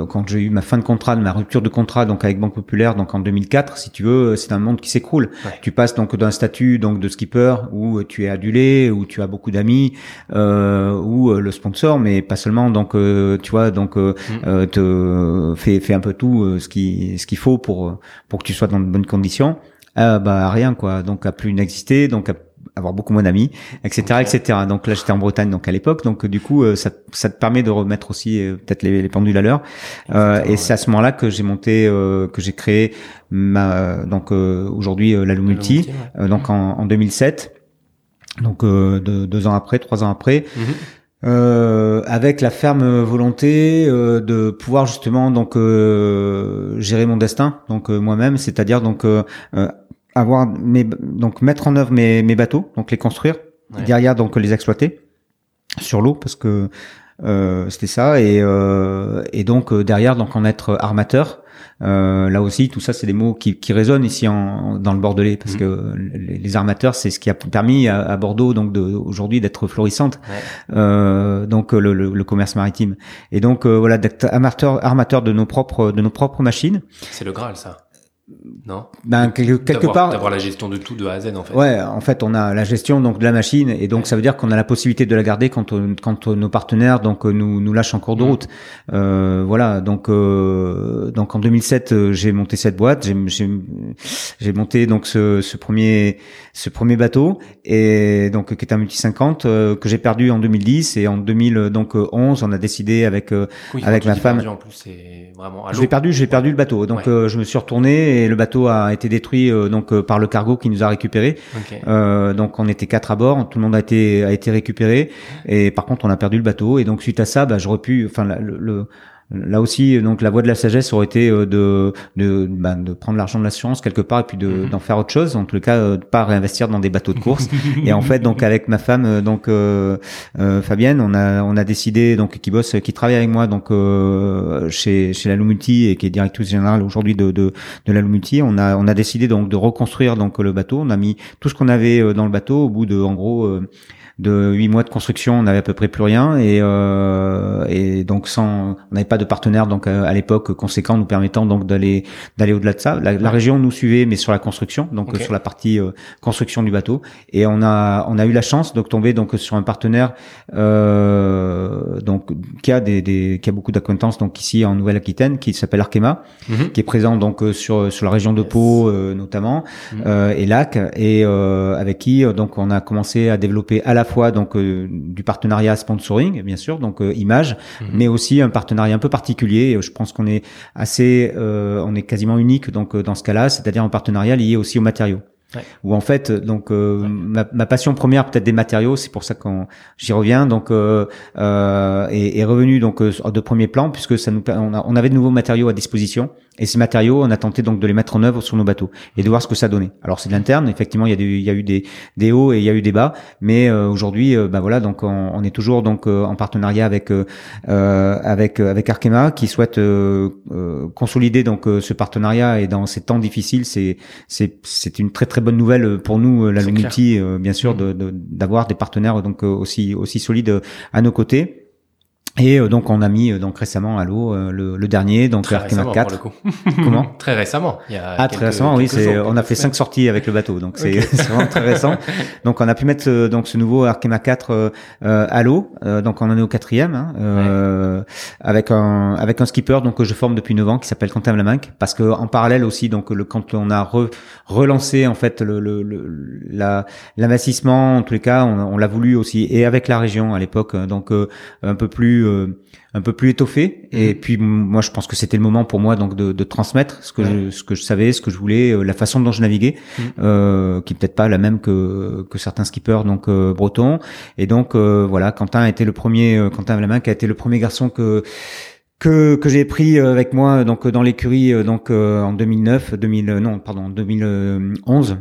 quand j'ai eu ma fin de contrat, ma rupture de contrat donc avec Banque Populaire donc en 2004, si tu veux, c'est un monde qui s'écroule. Tu passes donc d'un statut donc de skipper où tu es adulé, où tu as beaucoup d'amis, euh, ou le sponsor, mais pas seulement. Donc, tu vois, donc mm. euh, te fait fait un peu tout euh, ce qui ce qu'il faut pour pour que tu sois dans de bonnes conditions. Euh, bah rien quoi. Donc à plus n'exister, donc à avoir beaucoup moins d'amis, etc., etc. Donc là, j'étais en Bretagne, donc à l'époque, donc du coup, ça, ça te permet de remettre aussi peut-être les, les, pendules à l'heure. Euh, et c'est à ce moment-là que j'ai monté, euh, que j'ai créé ma, donc aujourd'hui la Multi, donc en, en, 2007, donc deux, deux, ans après, trois ans après. Mm-hmm. Euh, avec la ferme volonté euh, de pouvoir justement donc euh, gérer mon destin donc euh, moi-même c'est-à-dire donc euh, avoir mes donc mettre en œuvre mes, mes bateaux donc les construire derrière donc les exploiter sur l'eau parce que c'était ça et, et donc derrière donc en être armateur euh, là aussi, tout ça, c'est des mots qui, qui résonnent ici en, dans le Bordelais, parce mmh. que les, armateurs, c'est ce qui a permis à, Bordeaux donc aujourd'hui d'être florissante, euh, donc le, le, commerce maritime. Et donc euh, voilà, d'être armateur, armateur de nos propres de nos propres machines. C'est le Graal, ça. Non. Ben quelque, part d'avoir la gestion de tout de A à Z en fait. Ouais, en fait, on a la gestion donc de la machine et donc ça veut dire qu'on a la possibilité de la garder quand quand nos partenaires donc nous nous lâchent en cours de mm. route. Euh, voilà, donc euh, donc en 2007, euh, j'ai monté cette boîte, j'ai j'ai monté donc ce, ce premier ce premier bateau et donc qui est un multi 50 euh, que j'ai perdu en 2010 et en 2011, on a décidé avec avec ma femme. en plus, c'est vraiment. J'ai perdu, j'ai perdu le bateau. Donc je me suis retourné et le bateau a été détruit euh, donc euh, par le cargo qui nous a récupéré. Euh, donc on était quatre à bord, tout le monde a été a été récupéré. Et par contre on a perdu le bateau. Et donc suite à ça, bah, j'aurais pu, enfin le Là aussi, donc la voie de la sagesse aurait été euh, de de, bah, de prendre l'argent de l'assurance quelque part et puis de mhm. d'en faire autre chose. En tout cas, euh, de pas réinvestir dans des bateaux de course. et en fait, donc avec ma femme, euh, donc euh, Fabienne, on a on a décidé donc qui bosse, qui travaille avec moi donc chez chez la Multi et qui est directrice générale aujourd'hui de de de la Multi. On a on a décidé donc de reconstruire donc le bateau. On a mis tout ce qu'on avait dans le bateau au bout de en gros de huit mois de construction, on n'avait à peu près plus rien et, euh, et donc sans, on n'avait pas de partenaire donc euh, à, l'époque conséquent nous permettant donc d'aller d'aller au-delà de ça. La, région nous suivait mais sur la construction, donc sur la partie euh, construction du bateau et on a on a eu la chance de tomber donc sur un partenaire euh, donc qui a des, des qui a beaucoup d'acquaintances donc ici en Nouvelle-Aquitaine qui s'appelle Arkema, mhm. qui est présent donc sur sur la région de Pau notamment mhm. et Lac et avec qui donc on a commencé à développer à la fois donc euh, du partenariat sponsoring, bien sûr, donc euh, image, mhm. mais aussi un partenariat un peu particulier. Je pense qu'on est assez, euh, on est quasiment unique donc dans ce cas-là, c'est-à-dire un partenariat lié aussi aux matériaux. Ouais. Où en fait, donc ma, ma, passion première peut-être des matériaux, c'est pour ça qu'on j'y reviens donc euh, est, est revenu donc de premier plan puisque ça nous on, on avait de nouveaux matériaux à disposition et ces matériaux, on a tenté donc de les mettre en œuvre sur nos bateaux et de voir ce que ça donnait. Alors c'est de l'interne, effectivement, il y a, il y a eu des, des, hauts et il y a eu des bas, mais euh, aujourd'hui, euh, bah voilà, donc on, on, est toujours donc euh, en partenariat avec euh, avec avec Arkema qui souhaite consolider donc ce partenariat et dans ces temps difficiles, c'est c'est c'est une très très bonne nouvelle pour nous, la Lumity, bien sûr, de d'avoir des partenaires donc aussi aussi solides à nos côtés. Et euh, donc on a mis euh, donc récemment à l'eau euh, le, le, dernier, donc très Arkema 4. Pour Comment? Très récemment. Il y a ah très récemment, oui. C'est on a fait cinq sorties avec le bateau, donc c'est vraiment très récent. Donc on a pu mettre donc ce nouveau Arkema 4 euh, à l'eau. donc on en est au quatrième, hein, ouais. avec un avec un skipper donc que je forme depuis 9 ans qui s'appelle Quentin Vlaminck, parce que en parallèle aussi donc le quand on a re, relancé en fait le, le, le l'investissement en tous les cas on, on l'a voulu aussi et avec la région à l'époque donc un peu plus euh, un peu plus étoffé. Et mhm. puis moi je pense que c'était le moment pour moi donc de, de transmettre ce que je, ce que je savais ce que je voulais euh, la façon dont je naviguais mhm. euh, qui peut-être pas la même que que certains skippers donc euh, bretons. Et donc voilà Quentin a été le premier Quentin Vlamin qui a été le premier garçon que que, que j'ai pris avec moi donc dans l'écurie donc en 2009 2000 non pardon 2011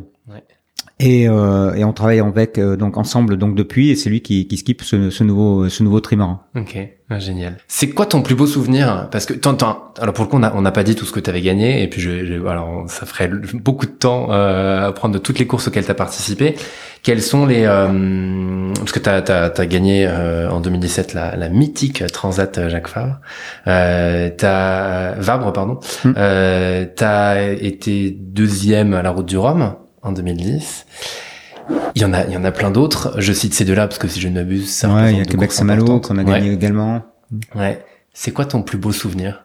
et, euh, et, on travaille avec euh, donc ensemble donc depuis et c'est lui qui, qui skip ce, ce nouveau ce nouveau trimaran. Ok, ah, génial. C'est quoi ton plus beau souvenir? Parce que tant, alors pour le coup on n'a pas dit tout ce que tu avais gagné et puis je, je, alors ça ferait beaucoup de temps euh, à prendre de toutes les courses auxquelles tu as participé. Quels sont les euh, parce que tu as, as, gagné euh, en 2017 la, la mythique Transat Jacques Fabre. Euh, t'as Vabre pardon. Euh, t'as été deuxième à la Route du Rhum en 2010. Il y en a, il y en a plein d'autres. Je cite ces deux-là parce que si je ne m'abuse, ça. Ouais, il y a Québec Saint-Malo qu'on a gagné également. Ouais. C'est quoi ton plus beau souvenir?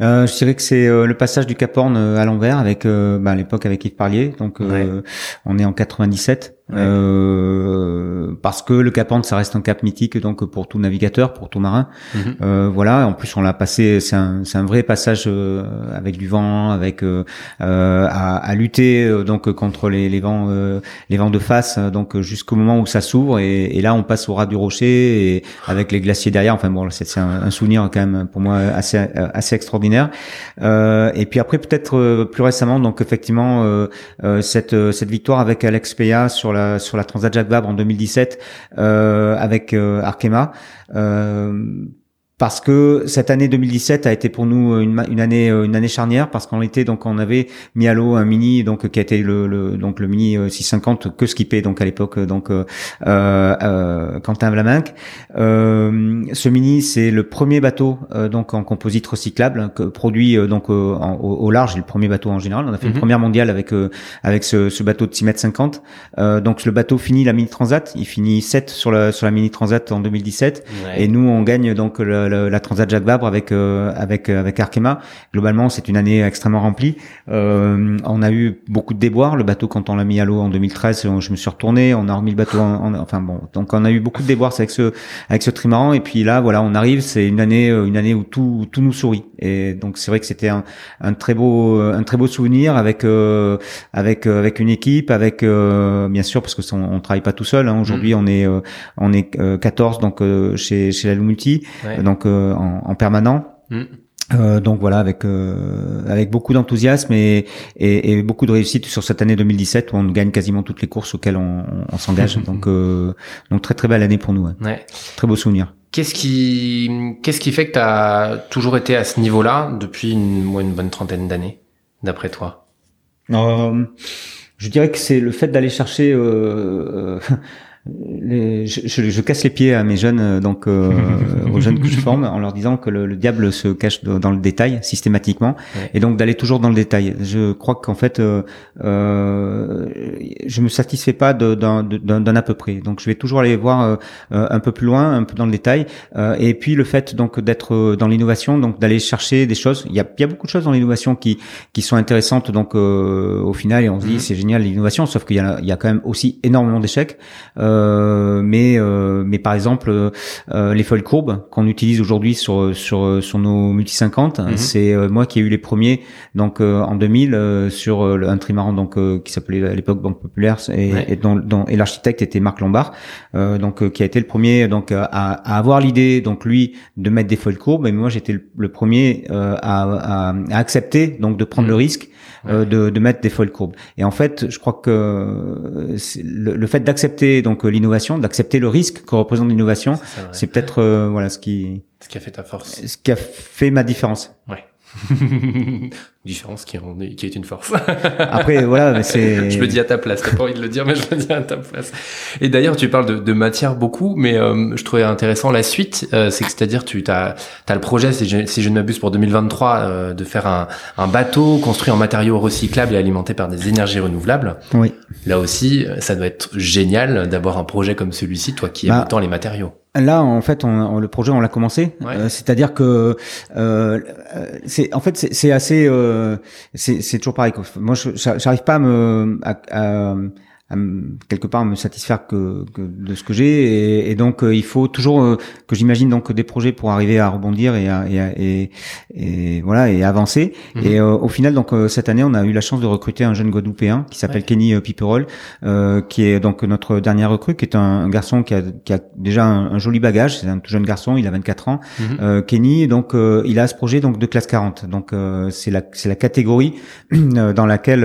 Euh, je dirais que c'est euh, le passage du Cap Horn euh, à l'envers avec euh, bah, à l'époque avec Yves Parlier. Donc on est en 97. Euh, parce que le Cap Horn ça reste un cap mythique donc pour tout navigateur, pour tout marin. Mhm. euh, voilà. En plus on l'a passé, c'est un, c'est un vrai passage euh, avec du vent, avec euh, à, à, lutter donc contre les, les vents les vents de face, donc jusqu'au moment où ça s'ouvre et, et, là on passe au ras du rocher et avec les glaciers derrière. Enfin bon, c'est, c'est un, un, souvenir quand même pour moi assez assez extraordinaire. et puis après peut-être plus récemment donc effectivement cette cette victoire avec Alex Peya sur la sur la Transat Jacques Vabre en 2017 euh, avec euh, Arkema. Euh, parce que cette année 2017 a été pour nous une, une année une année charnière parce qu'en été donc on avait mis à l'eau un mini donc qui a été le, le donc le mini 650 que skippé donc à l'époque donc euh, euh, Quentin Vlaminck. Euh, ce mini c'est le premier bateau euh, donc en composite recyclable que produit euh, donc au, au, large. Le premier bateau en général. On a fait une mhm. première mondiale avec avec ce, ce, bateau de 6 mètres 50 donc le bateau finit la mini transat. Il finit 7 sur la sur la mini transat en 2017 et nous on gagne donc le la Transat Jacques Vabre avec euh, avec euh, avec Arkema. Globalement, c'est une année extrêmement remplie. Euh, on a eu beaucoup de déboires. Le bateau, quand on l'a mis à l'eau en 2013, je me suis retourné. On a remis le bateau. En, enfin bon, donc on a eu beaucoup de déboires avec ce avec ce trimaran. Et puis là, voilà, on arrive. C'est une année une année où tout tout nous sourit. Et donc c'est vrai que c'était un, un très beau un très beau souvenir avec avec avec une équipe, avec bien sûr parce que on, on travaille pas tout seul. Hein. Aujourd'hui, mm. on est on est 14 donc chez chez la Lumulti. Donc en, permanent. Mm. Euh, donc voilà, avec euh, avec beaucoup d'enthousiasme et, et, beaucoup de réussite sur cette année 2017 où on gagne quasiment toutes les courses auxquelles on, s'engage. donc euh, donc très très belle année pour nous. Ouais. Très beau souvenir. Qu'est-ce qui qu'est-ce qui fait que tu as toujours été à ce niveau-là depuis une, une bonne trentaine d'années, d'après toi? Je dirais que c'est le fait d'aller chercher les, je, je, casse les pieds à mes jeunes, euh, donc euh, aux jeunes que je forme, en leur disant que le, le diable se cache dans le détail systématiquement, et donc d'aller toujours dans le détail. Je crois qu'en fait, euh, euh, je me satisfais pas d'un à peu près, donc je vais toujours aller voir euh, un peu plus loin, un peu dans le détail, et puis le fait donc d'être dans l'innovation, donc d'aller chercher des choses. Il y a, il y a beaucoup de choses dans l'innovation qui qui sont intéressantes, donc au final, et on se dit mhm. c'est génial l'innovation, sauf qu'il y a il y a quand même aussi énormément d'échecs. Euh, euh, mais euh, mais par exemple euh, les foils courbes qu'on utilise aujourd'hui sur sur sur nos multi 50, mhm. c'est moi qui ai eu les premiers donc en 2000 sur un trimaran donc qui s'appelait à l'époque Banque Populaire et, et dont, et l'architecte était Marc Lombard donc qui a été le premier donc à, à avoir l'idée donc lui de mettre des foils courbes et moi j'étais le, premier à, à, à, accepter donc de prendre le mhm. Risque de, de mettre des foils courbes et en fait je crois que le, le fait d'accepter donc l'innovation, d'accepter le risque que représente l'innovation. C'est peut-être euh, voilà ce qui ce qui a fait ta force. Ce qui a fait ma différence. Ouais. Différence qui, est, qui est une force. Après, voilà, mais c'est. Je le dis à ta place. T'as pas envie de le dire, mais je le dis à ta place. Et d'ailleurs, tu parles de, de, matière beaucoup, mais euh, je trouvais intéressant la suite. Euh, c'est que c'est-à-dire, tu as, as le projet, si je, si je ne m'abuse, pour 2023, euh, de faire un, un, bateau construit en matériaux recyclables et alimenté par des énergies renouvelables. Oui. Là aussi, ça doit être génial d'avoir un projet comme celui-ci, toi qui aimes bah, autant les matériaux. Là, en fait, on, le projet, on l'a commencé. Euh, c'est-à-dire que, euh, c'est, en fait, c'est assez, euh, c'est toujours pareil. Moi, j'arrive pas à me, à, quelque part me satisfaire que, que de ce que j'ai. Et, et, donc euh, il faut toujours euh, que j'imagine donc des projets pour arriver à rebondir et à, et, et, voilà et avancer. Mhm. et euh, au final donc cette année on a eu la chance de recruter un jeune Guadeloupéen qui s'appelle Kenny Piperol qui est donc notre dernier recrue qui est un, garçon qui a, qui a déjà un, joli bagage. C'est un tout jeune garçon il a 24 ans. Mhm. Kenny donc il a ce projet donc de classe 40 donc c'est la c'est la catégorie dans laquelle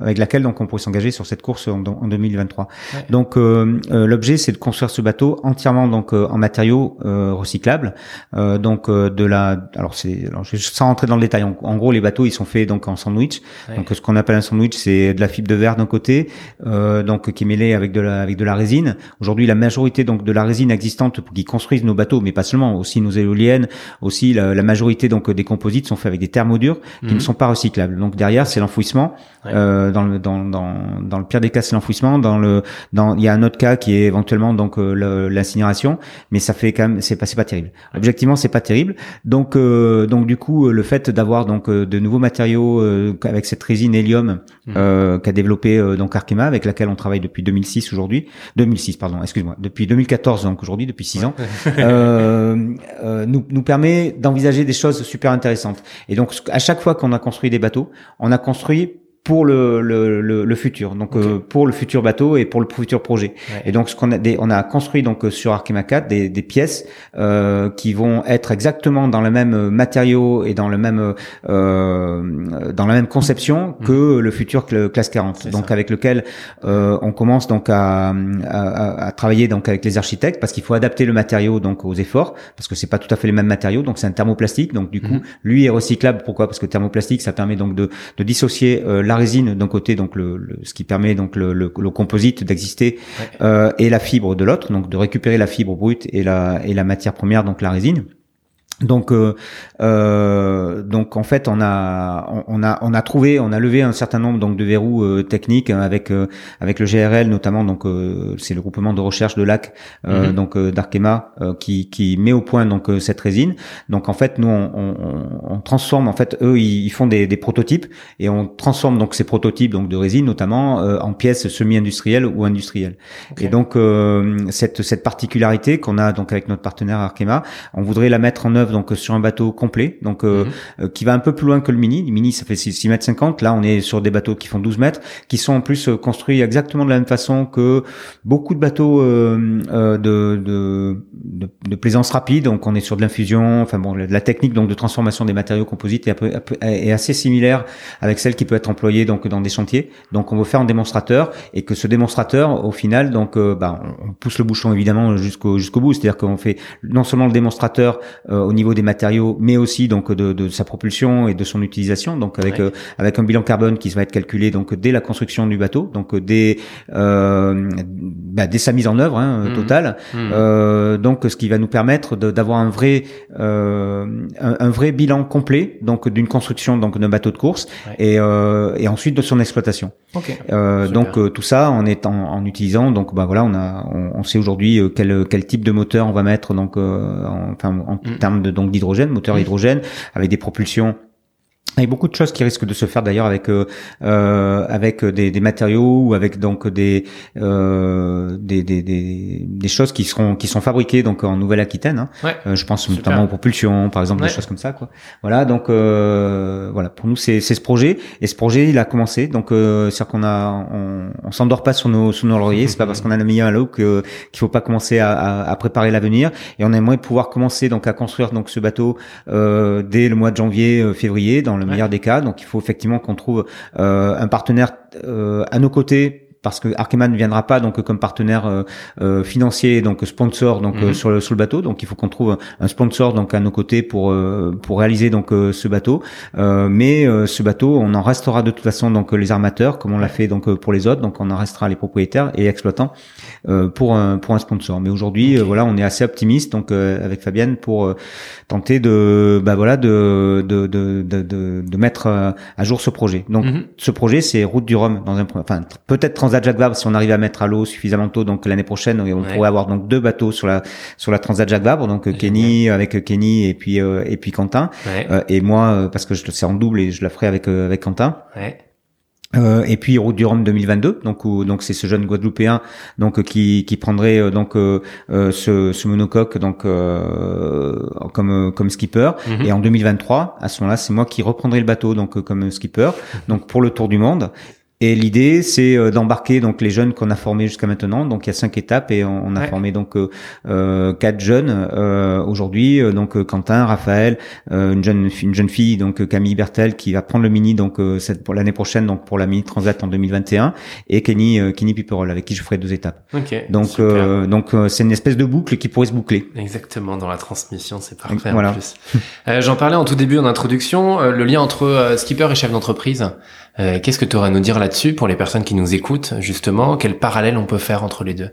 avec laquelle donc on pourrait s'engager sur cette course en, en 2023. Donc euh, euh, l'objet c'est de construire ce bateau entièrement donc euh, en matériaux recyclables. donc de la alors c'est sans rentrer dans le détail en, gros les bateaux ils sont faits donc en sandwich. Donc ce qu'on appelle un sandwich c'est de la fibre de verre d'un côté donc qui est mêlée avec de la avec de la résine. Aujourd'hui la majorité donc de la résine existante qui construisent nos bateaux mais pas seulement aussi nos éoliennes aussi la, la majorité donc des composites sont faits avec des thermodures qui ne mhm. sont pas recyclables. Donc derrière c'est l'enfouissement dans le dans dans dans le pire des cas c'est l'enfouissement. Dans le, dans, il y a un autre cas qui est éventuellement donc euh, l'incinération, mais ça fait quand même, c'est pas, c'est pas terrible. Objectivement, c'est pas terrible. Donc, euh, donc du coup, le fait d'avoir donc euh, de nouveaux matériaux avec cette résine hélium mmh. qu'a développé donc Arkema, avec laquelle on travaille depuis 2006 aujourd'hui, 2006 pardon, excuse-moi, depuis 2014 donc aujourd'hui depuis 6 ans, nous nous permet d'envisager des choses super intéressantes. Et donc à chaque fois qu'on a construit des bateaux, on a construit pour le, le, le, futur, donc euh, pour le futur bateau et pour le futur projet. Et donc ce qu'on a, des, on a construit donc euh, sur Arkema 4 des, des pièces euh, qui vont être exactement dans le même matériau et dans le même euh, dans la même conception mmh. que le futur classe 40. Donc avec lequel euh, on commence donc à, à, à, travailler donc avec les architectes parce qu'il faut adapter le matériau donc aux efforts parce que c'est pas tout à fait les mêmes matériaux. Donc c'est un thermoplastique. Donc du coup mmh. lui est recyclable. Pourquoi? Parce que thermoplastique ça permet donc de, de dissocier la résine d'un côté, donc le, ce qui permet donc le, le, composite d'exister, euh, et la fibre de l'autre, donc de récupérer la fibre brute et la et la matière première, donc la résine. Donc, euh, euh, donc en fait, on a, on a, on a trouvé, on a levé un certain nombre donc de verrous euh, techniques avec euh, avec le GRL notamment. Donc, euh, c'est le groupement de recherche de lac mhm. donc d'Arkema qui qui met au point donc cette résine. Donc en fait, nous on, on, on transforme en fait eux ils, font des, des, prototypes et on transforme donc ces prototypes donc de résine notamment en pièces semi-industrielles ou industrielles. Et donc cette cette particularité qu'on a donc avec notre partenaire Arkema, on voudrait la mettre en œuvre donc sur un bateau complet, donc euh, mhm. euh, qui va un peu plus loin que le mini. Le mini ça fait 6, mètres 50. Là on est sur des bateaux qui font 12 mètres, qui sont en plus euh, construits exactement de la même façon que beaucoup de bateaux de, de, de, plaisance rapide. Donc on est sur de l'infusion. Enfin bon, la technique donc de transformation des matériaux composites est, est, assez similaire avec celle qui peut être employée donc dans des chantiers. Donc on veut faire un démonstrateur et que ce démonstrateur au final donc bah, on pousse le bouchon évidemment jusqu'au jusqu'au bout. C'est-à-dire qu'on fait non seulement le démonstrateur au niveau niveau des matériaux, mais aussi donc de, de sa propulsion et de son utilisation. Donc avec euh, avec un bilan carbone qui va être calculé donc dès la construction du bateau, donc dès euh, bah, dès sa mise en œuvre hein, mmh. totale. Mmh. Euh, donc ce qui va nous permettre d'avoir un vrai un, vrai bilan complet donc d'une construction donc d'un bateau de course et, et ensuite de son exploitation. Okay. Donc tout ça en étant en utilisant donc bah voilà on a on, sait aujourd'hui quel quel type de moteur on va mettre donc en, enfin en mmh. termes de donc d'hydrogène, moteur hydrogène, avec des propulsions il y a beaucoup de choses qui risquent de se faire d'ailleurs avec euh, euh avec des, des, matériaux ou avec donc des, euh, des, des, des, des choses qui seront qui sont fabriquées donc en Nouvelle-Aquitaine. Hein. Ouais, euh, je pense notamment aux propulsions, par exemple, des choses comme ça. Quoi. Voilà, donc euh, voilà pour nous c'est c'est ce projet et ce projet il a commencé donc euh, c'est qu'on a on, on s'endort pas sur nos sur nos lauriers. C'est pas parce qu'on a mis un lot que qu'il faut pas commencer à, à, à préparer l'avenir et on aimerait pouvoir commencer donc à construire donc ce bateau euh, dès le mois de janvier février dans le meilleur des cas. Donc il faut effectivement qu'on trouve euh, un partenaire euh, à nos côtés parce que Arkema ne viendra pas donc comme partenaire euh, euh, financier donc sponsor donc Mhm. sur le sur le bateau. Donc il faut qu'on trouve un sponsor donc à nos côtés pour euh, pour réaliser donc euh, ce bateau. Euh, mais euh, ce bateau on en restera de toute façon donc les armateurs comme on l'a fait donc euh, pour les autres. Donc on en restera les propriétaires et exploitants euh, pour un pour un sponsor. Mais aujourd'hui euh, voilà on est assez optimiste donc euh, avec Fabienne pour euh, tenter de bah voilà de de de de, de, de mettre euh, à jour ce projet. Donc Mhm. ce projet, c'est Route du Rhum dans un enfin tr- peut-être Transat Jacques Vabre si on arrive à mettre à l'eau suffisamment tôt donc l'année prochaine on Ouais. pourrait avoir donc deux bateaux sur la sur la Transat Jacques Vabre donc euh, Kenny avec euh, Kenny et puis euh, et puis Quentin Ouais. Euh, et moi euh, parce que je c'est en double et je la ferai avec euh, avec Quentin Ouais. euh, et puis Route du Rhum 2022, donc où, donc c'est ce jeune Guadeloupéen donc euh, qui qui prendrait euh, donc euh, euh, ce, ce monocoque donc euh, comme euh, comme skipper. Mhm. Et en 2023, à ce moment-là, c'est moi qui reprendrai le bateau donc euh, comme skipper, donc pour le tour du monde. Et l'idée, c'est euh, d'embarquer donc les jeunes qu'on a formés jusqu'à maintenant. Donc il y a cinq étapes et on, on a Ouais. formé donc euh, euh, quatre jeunes euh, aujourd'hui. Euh, donc Quentin, Raphaël, euh, une jeune une jeune fille donc Camille Bertel qui va prendre le mini donc cette pour l'année prochaine donc pour la mini transat en 2021 et Kenny Kenny Piperol avec qui je ferai deux étapes. Ok. Donc euh, donc euh, c'est une espèce de boucle qui pourrait se boucler. Exactement, dans la transmission, c'est parfait Voilà. en plus. Euh, J'en parlais en tout début en introduction, euh, le lien entre euh, skipper et chef d'entreprise. Euh, Qu'est-ce que tu aurais à nous dire là-dessus pour les personnes qui nous écoutent, justement? Quel parallèle on peut faire entre les deux?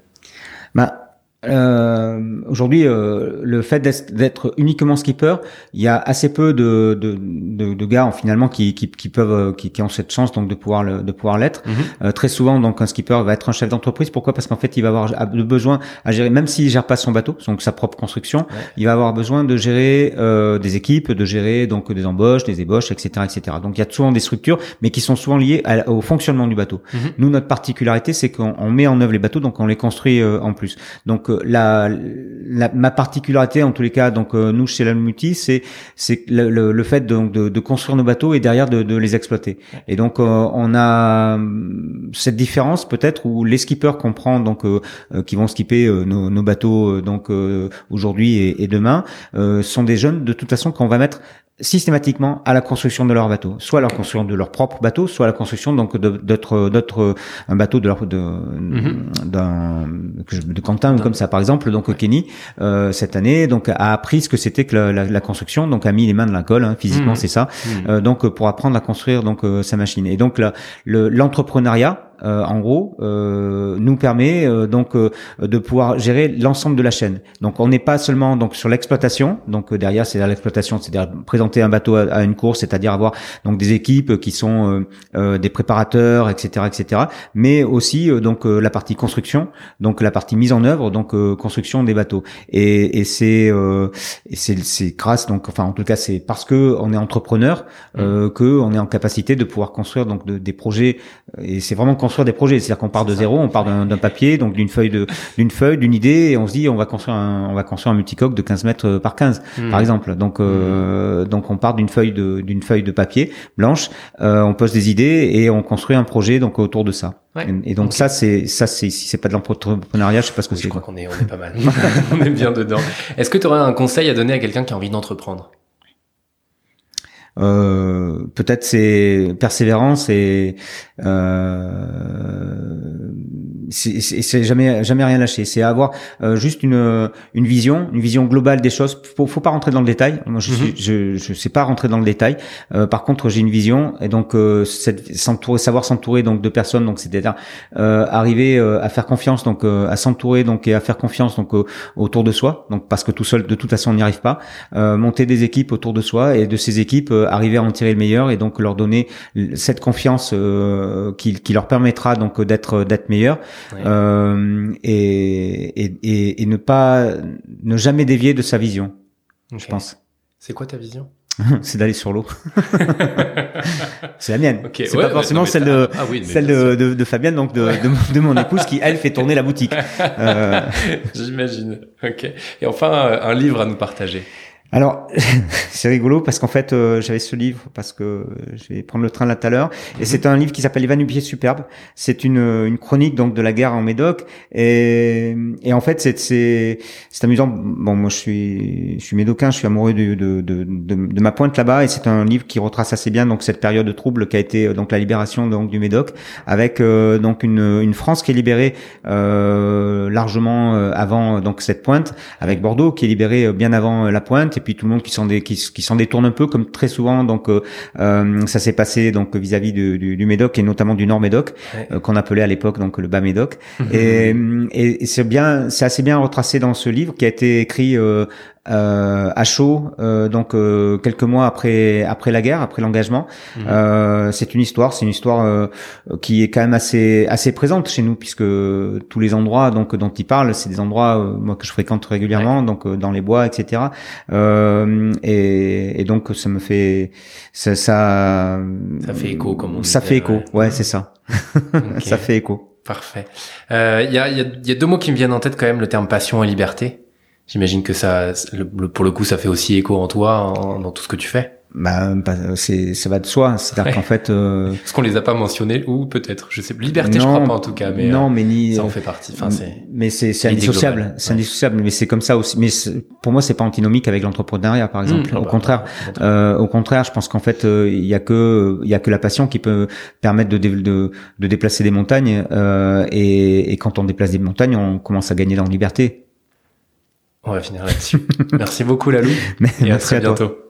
Bah, euh, aujourd'hui, euh, le fait d'être- uniquement skipper, il y a assez peu de, de, de, de gars finalement qui, qui, qui peuvent euh, qui, qui ont cette chance donc de pouvoir le, de pouvoir l'être. Mhm. Euh, très souvent, donc un skipper va être un chef d'entreprise. Pourquoi? Parce qu'en fait, il va avoir besoin à gérer, même s'il gère pas son bateau, donc sa propre construction, il va avoir besoin de gérer euh, des équipes, de gérer donc des embauches, des ébauches, etc., etc. Donc il y a souvent des structures, mais qui sont souvent liées à- au fonctionnement du bateau. Mhm. Nous, notre particularité, c'est qu'on on met en œuvre les bateaux, donc on les construit euh, en plus. Donc euh, la, la- ma particularité, en tous les cas, donc euh, nous chez la Multi, c'est c'est le, le, le fait donc de, de construire nos bateaux et derrière de, de les exploiter. Et donc euh, on a hum, cette différence peut-être où les skippers qu'on prend donc euh, euh, qui vont skipper euh, nos, nos bateaux euh, donc euh, aujourd'hui et, et demain euh, sont des jeunes de toute façon qu'on va mettre systématiquement à la construction de leur bateau, soit à la construction de leur propre bateau, soit à la construction donc d'autres d'autres un bateau de leur de je- de Quentin ou comme ça par exemple. Donc Kenny euh, cette année donc a appris ce que c'était que la, la- la construction donc a mis les mains de la colle hein, physiquement Mhm. c'est ça Mhm. euh, donc euh, pour apprendre à construire donc euh, sa machine. Et donc l'entrepreneuriat euh, en gros euh, nous permet euh, donc euh, de pouvoir gérer l'ensemble de la chaîne. Donc on n'est pas seulement donc sur l'exploitation. Donc euh, derrière c'est l'exploitation c'est-à-dire présenter un bateau à, à une course c'est-à-dire avoir donc des équipes qui sont euh, euh, des préparateurs etc etc mais aussi euh, donc euh, la partie construction donc la partie mise en œuvre donc euh, construction des bateaux. Et, et c'est euh, c'est grâce donc enfin en tout cas c'est parce que on est entrepreneur euh, que on est en capacité de pouvoir construire donc de- des projets. Et c'est vraiment construire des projets c'est-à-dire qu'on part de C'est zéro on part d'un papier donc d'une feuille de d'une feuille d'une idée et on se dit on va construire un on va construire un multicoque de 15 mètres par 15 Mhm. par exemple donc euh, donc on part d'une feuille de d'une feuille de papier blanche euh, on pose des idées et on construit un projet donc autour de ça Ouais. et, et donc Ok. ça c'est ça c'est si c'est pas de l'entrepreneuriat je sais pas ce que Oui, je c'est crois qu'on est, on est pas mal. on est bien dedans. Est-ce que tu aurais un conseil à donner à quelqu'un qui a envie d'entreprendre? Euh, peut-être c'est persévérance et euh, c'est jamais jamais rien lâcher. C'est avoir euh, juste une une vision une vision globale des choses. Faut faut pas rentrer dans le détail. Moi je suis je je sais pas rentrer dans le détail. Euh, par contre j'ai une vision et donc euh, s'entourer savoir s'entourer donc de personnes donc c'est-à-dire euh, arriver euh, à faire confiance donc euh, à s'entourer donc et à faire confiance donc euh, autour de soi. Donc parce que tout seul de toute façon on n'y arrive pas. Euh, monter des équipes autour de soi et de ces équipes euh, arriver à en tirer le meilleur et donc leur donner cette confiance euh, qui, qui leur permettra donc d'être d'être meilleur Ouais. euh, et, et, et, et ne pas ne jamais dévier de sa vision je pense. C'est quoi ta vision? C'est d'aller sur l'eau. C'est la mienne. C'est ouais, pas forcément non, celle de ah oui, celle de, de, de Fabienne donc de, de, mon- de mon épouse qui elle fait tourner la boutique. Euh, J'imagine. Ok. Et enfin, un livre à nous partager. Alors, c'est rigolo parce qu'en fait, euh, j'avais ce livre parce que je vais prendre le train là tout à l'heure. Et mhm. c'est un livre qui s'appelle Les Vanupiers superbes. C'est une, une chronique donc de la guerre en Médoc. Et, et en fait, c'est c'est c'est amusant. Bon, moi, je suis je suis médocain, je suis amoureux de de de, de, ma pointe là-bas. Et c'est un livre qui retrace assez bien donc cette période de trouble qui a été euh, donc la libération donc du Médoc, avec euh, donc une une France qui est libérée euh, largement avant donc cette pointe, avec Bordeaux qui est libérée bien avant la pointe et puis tout le monde qui s'en qui, qui s'en détourne un peu comme très souvent donc euh, euh ça s'est passé donc vis-à-vis du, du, Médoc et notamment du Nord Médoc euh, qu'on appelait à l'époque donc le bas Médoc. Et, et c'est bien c'est assez bien retracé dans ce livre qui a été écrit euh, à chaud, euh, donc euh, quelques mois après après la guerre, après l'engagement. Euh, c'est une histoire, c'est une histoire euh, qui est quand même assez assez présente chez nous puisque tous les endroits donc dont il parle, c'est des endroits moi que je fréquente régulièrement, donc dans les bois, etc. Et, et, donc ça me fait ça ça, ça fait écho comme on ça fait écho, ouais, c'est ça. ça fait écho. Parfait. Il y, a, y, a, y a deux mots qui me viennent en tête quand même, le terme passion et liberté. J'imagine que ça, pour le coup, ça fait aussi écho en toi, dans tout ce que tu fais. Bah, c'est, ça va de soi. C'est-à-dire qu'en fait, euh... est-ce qu'on les a pas mentionnés ou peut-être, je sais, liberté, je crois pas en tout cas, mais non, euh, mais ni ça en fait partie. Enfin, c'est. Mais c'est, c'est indissociable, c'est indissociable. Mais c'est comme ça aussi. Mais pour moi, c'est pas antinomique avec l'entrepreneuriat, par exemple. Mmh, au bah, contraire, euh, au contraire, je pense qu'en fait, euh, il y a que, il y a que la passion qui peut permettre de de, de déplacer des montagnes. Euh, et, et quand on déplace des montagnes, on commence à gagner dans la liberté. On va finir là-dessus. Merci beaucoup Lalou. Et à très bientôt.